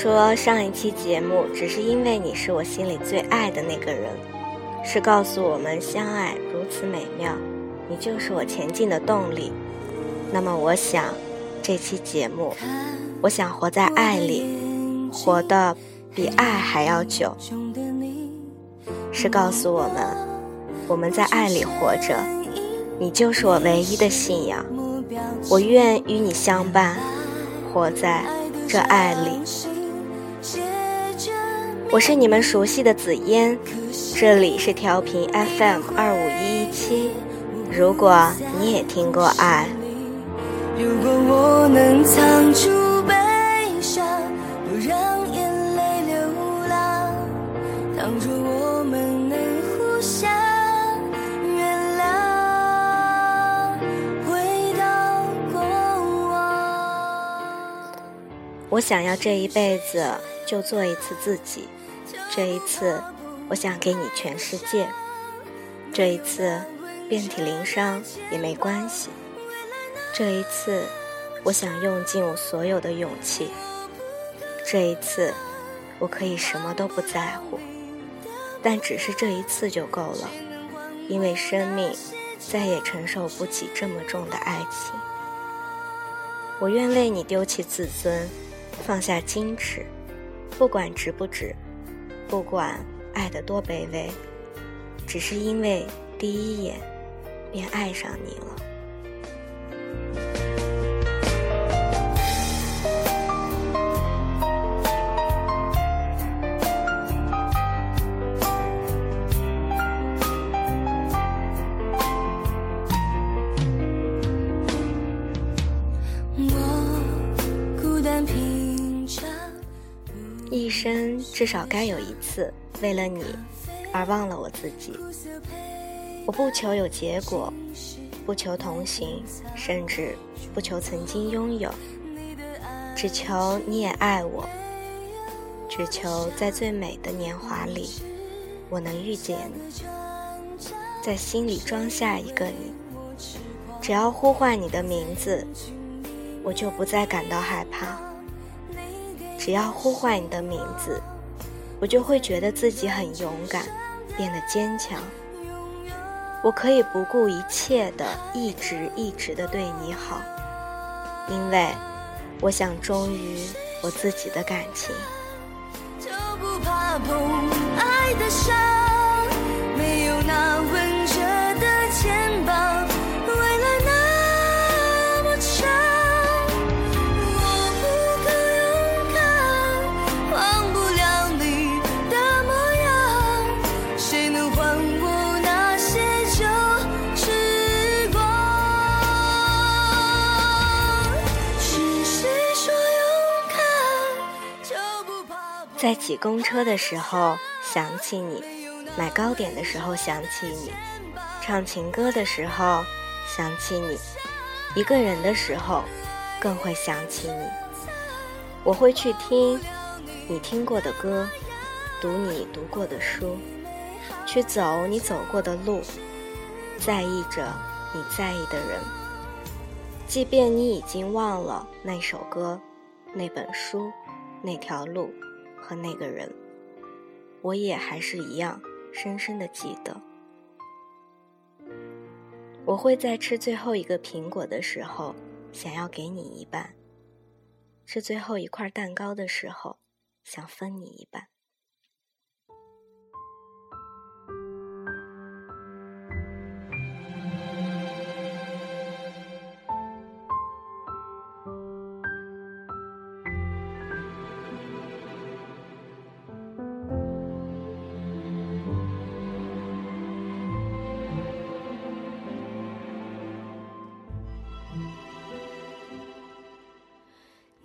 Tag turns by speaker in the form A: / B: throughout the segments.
A: 说上一期节目只是因为你是我心里最爱的那个人，是告诉我们相爱如此美妙，你就是我前进的动力，那么我想这期节目，我想活在爱里，活得比爱还要久，是告诉我们我们在爱里活着，你就是我唯一的信仰，我愿与你相伴，活在这爱里。我是你们熟悉的紫嫣，这里是调频 FM 二五一一七。如果你也听过爱，如果我能藏住悲伤，不让眼泪流浪，倘若我们能互相原谅，回到过往。我想要这一辈子就做一次自己。这一次，我想给你全世界。这一次，遍体鳞伤也没关系。这一次，我想用尽我所有的勇气。这一次，我可以什么都不在乎，但只是这一次就够了，因为生命再也承受不起这么重的爱情。我愿为你丢弃自尊，放下矜持，不管值不值。不管爱得多卑微，只是因为第一眼便爱上你了。少该有一次，为了你而忘了我自己。我不求有结果，不求同行，甚至不求曾经拥有，只求你也爱我，只求在最美的年华里，我能遇见你，在心里装下一个你。只要呼唤你的名字，我就不再感到害怕。只要呼唤你的名字，我就会觉得自己很勇敢，变得坚强。我可以不顾一切的一直一直的对你好，因为我想忠于我自己的感情。就不怕碰爱的伤，在挤公车的时候想起你，买糕点的时候想起你，唱情歌的时候想起你，一个人的时候更会想起你。我会去听你听过的歌，读你读过的书，去走你走过的路，在意着你在意的人。即便你已经忘了那首歌、那本书、那条路。和那个人，我也还是一样深深的记得。我会在吃最后一个苹果的时候，想要给你一半；吃最后一块蛋糕的时候，想分你一半。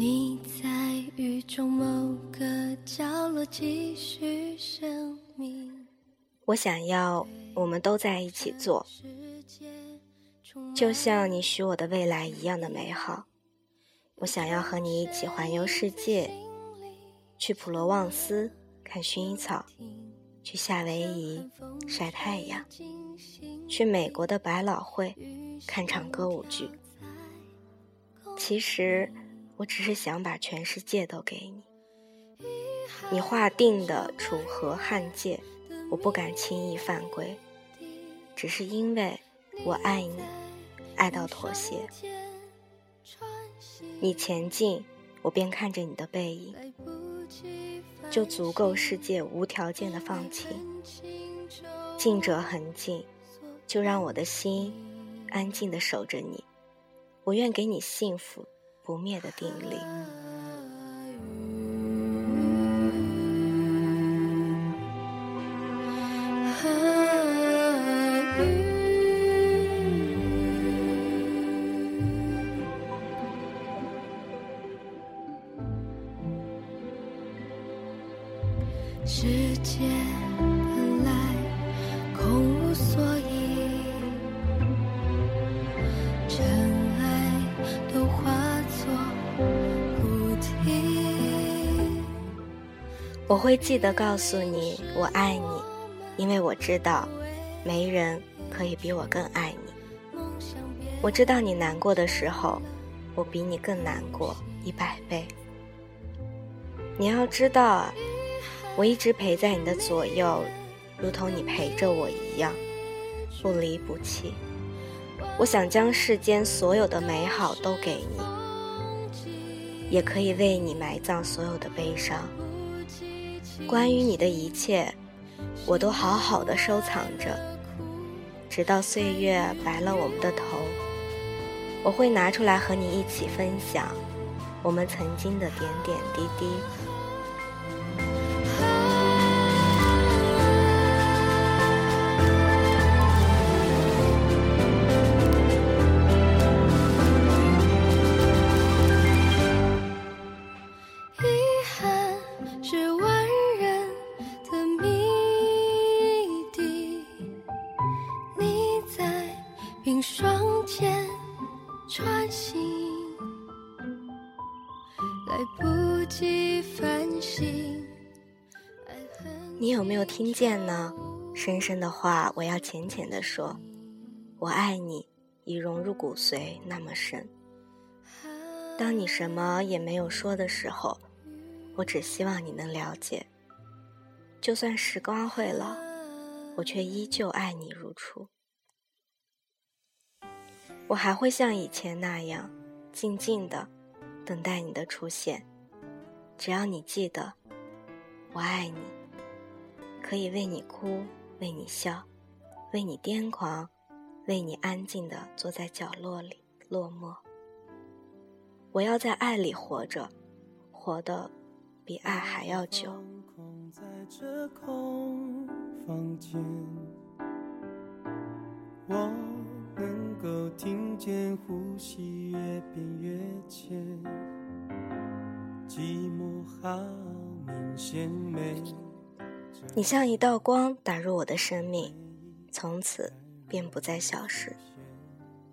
A: 你在雨中某个角落继续生命。我想要我们都在一起做，就像你许我的未来一样的美好。我想要和你一起环游世界，去普罗旺斯看薰衣草，去夏威夷晒太阳，去美国的百老汇看场歌舞剧。其实。我只是想把全世界都给你，你划定的楚河汉界，我不敢轻易犯规，只是因为我爱你，爱到妥协。你前进，我便看着你的背影，就足够世界无条件的放弃。近者恒近，就让我的心安静的守着你。我愿给你幸福不灭的定力。世界我会记得告诉你，我爱你，因为我知道，没人可以比我更爱你。我知道你难过的时候，我比你更难过一百倍。你要知道啊。我一直陪在你的左右，如同你陪着我一样，不离不弃。我想将世间所有的美好都给你，也可以为你埋葬所有的悲伤。关于你的一切，我都好好的收藏着，直到岁月白了我们的头，我会拿出来和你一起分享我们曾经的点点滴滴。有没有听见呢？深深的话，我要浅浅的说，我爱你，已融入骨髓那么深。当你什么也没有说的时候，我只希望你能了解，就算时光会老，我却依旧爱你如初。我还会像以前那样，静静的等待你的出现。只要你记得，我爱你，可以为你哭，为你笑，为你癫狂，为你安静的坐在角落里落寞。我要在爱里活着，活得比爱还要久。我能够听见呼吸越变越浅。寂寞好明显没你像一道光打入我的生命，从此便不再消失。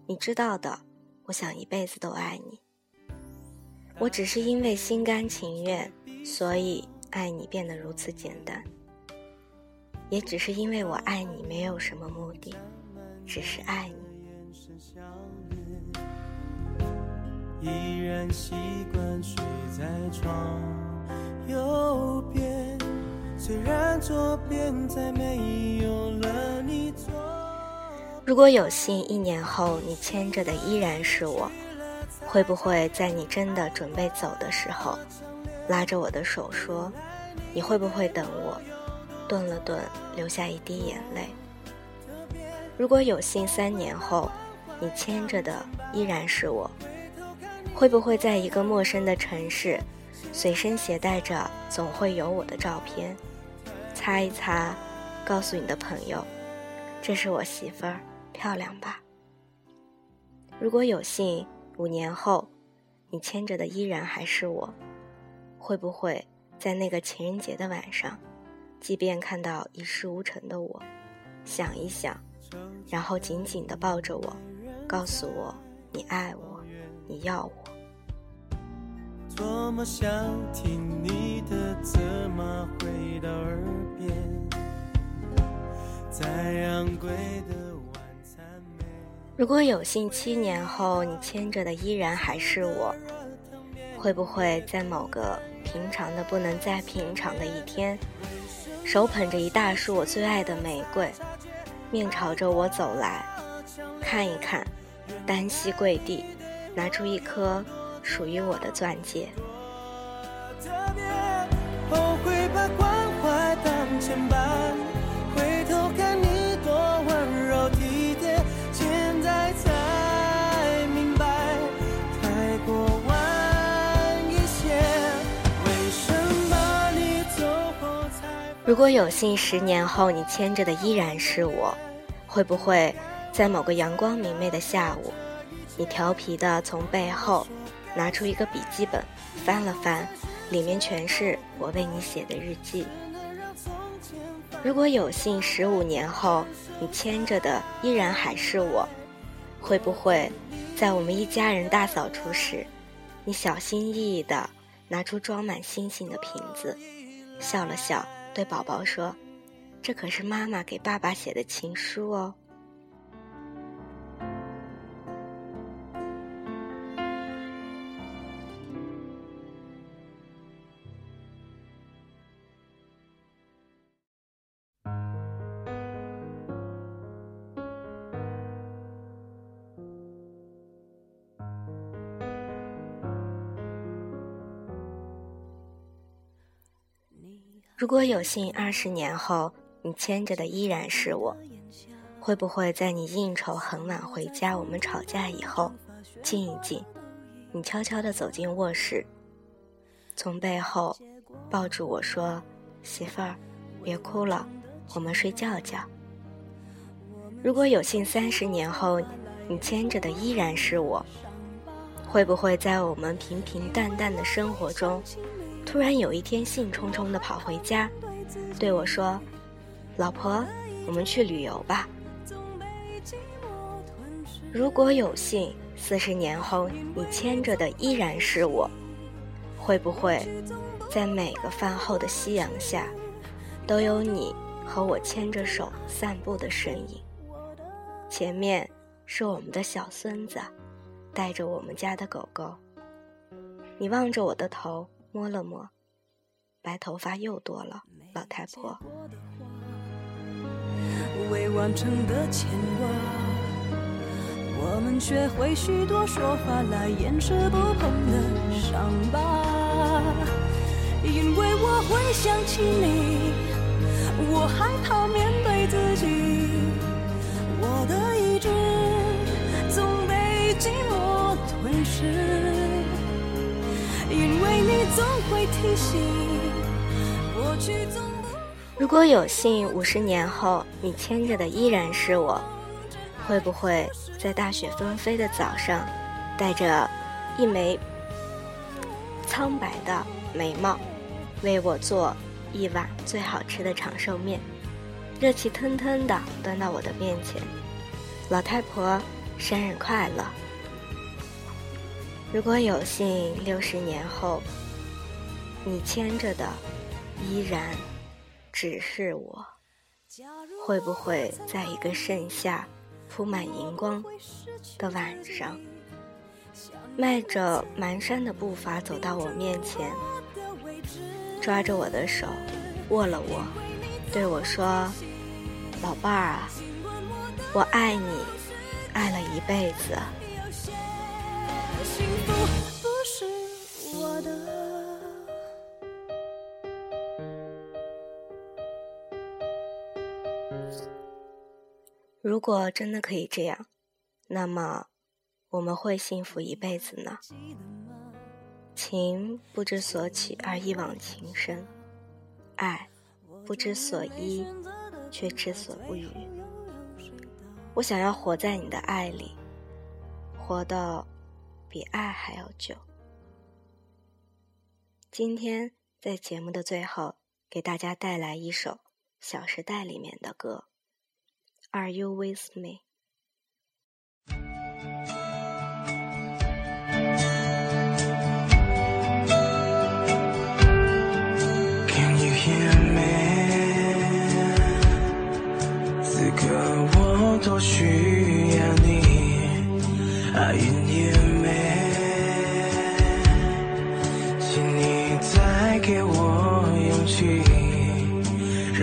A: 你知道的，我想一辈子都爱你。我只是因为心甘情愿，所以爱你变得如此简单。也只是因为我爱你，没有什么目的，只是爱你。依然习惯睡在床右边，虽然左边再没有了你如果有幸一年后你牵着的依然是我，会不会在你真的准备走的时候，拉着我的手说：“你会不会等我？”顿了顿，流下一滴眼泪。如果有幸三年后，你牵着的依然是我。会不会在一个陌生的城市，随身携带着总会有我的照片，擦一擦，告诉你的朋友，这是我媳妇儿，漂亮吧？如果有幸五年后，你牵着的依然还是我，会不会在那个情人节的晚上，即便看到一事无成的我，想一想，然后紧紧地抱着我，告诉我你爱我，你要我？多么想听你的责骂回到耳边，在昂贵的晚餐如果有幸七年后你牵着的依然还是我，会不会在某个平常的不能再平常的一天，手捧着一大束我最爱的玫瑰，面朝着我走来，看一看，单膝跪地，拿出一颗属于我的钻戒。如果有幸十年后你牵着的依然是我，会不会在某个阳光明媚的下午，你调皮的从背后拿出一个笔记本，翻了翻，里面全是我为你写的日记？如果有幸十五年后你牵着的依然还是我，会不会在我们一家人大扫除时，你小心翼翼的拿出装满星星的瓶子，笑了笑？对宝宝说：“这可是妈妈给爸爸写的情书哦。”如果有幸二十年后你牵着的依然是我，会不会在你应酬很晚回家，我们吵架以后，静一静，你悄悄地走进卧室，从背后抱住我说：“媳妇儿，别哭了，我们睡觉觉。”如果有幸三十年后你牵着的依然是我，会不会在我们平平淡淡的生活中？突然有一天，兴冲冲地跑回家，对我说：“老婆，我们去旅游吧。”如果有幸四十年后你牵着的依然是我，会不会在每个饭后的夕阳下，都有你和我牵着手散步的身影？前面是我们的小孙子，带着我们家的狗狗。你望着我的头。摸了摸，白头发又多了，老太婆。未完成的牵挂，我们学会许多说法来掩饰不碰的伤疤。因为我会想起你，我害怕面对自己，我的意志总被寂寞吞噬。如果有幸五十年后你牵着的依然是我，会不会在大雪纷飞的早上，带着一枚苍白的眉毛，为我做一碗最好吃的长寿面，热气腾腾的端到我的面前？老太婆，生日快乐！如果有幸六十年后，你牵着的依然只是我，会不会在一个盛夏铺满荧光的晚上，迈着蹒跚的步伐走到我面前，抓着我的手，握了握，对我说：“老伴儿啊，我爱你，爱了一辈子。”如果真的可以这样，那么我们会幸福一辈子呢？情不知所起而一往情深，爱不知所依却知所不语。我想要活在你的爱里，活到比爱还要久。今天在节目的最后，给大家带来一首《小时代》里面的歌。Are you with me?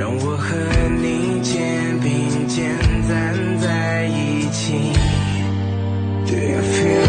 B: 让我和你肩并肩站在一起。Do you feel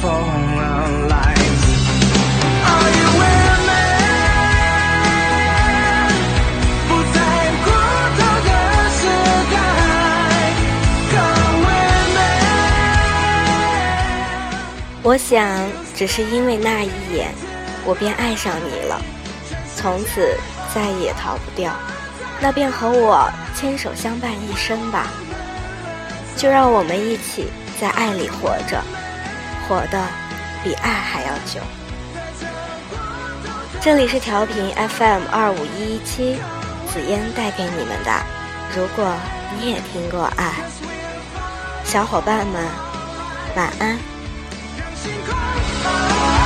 B: for our lives。Are you with me？不再孤独的时代，Come with me。
A: 我想，只是因为那一眼，我便爱上你了，从此再也逃不掉。那便和我牵手相伴一生吧。就让我们一起在爱里活着，活的比爱还要久。这里是调频 FM 二五一一七，紫嫣带给你们的。如果你也听过爱，小伙伴们，晚安。
B: 星空。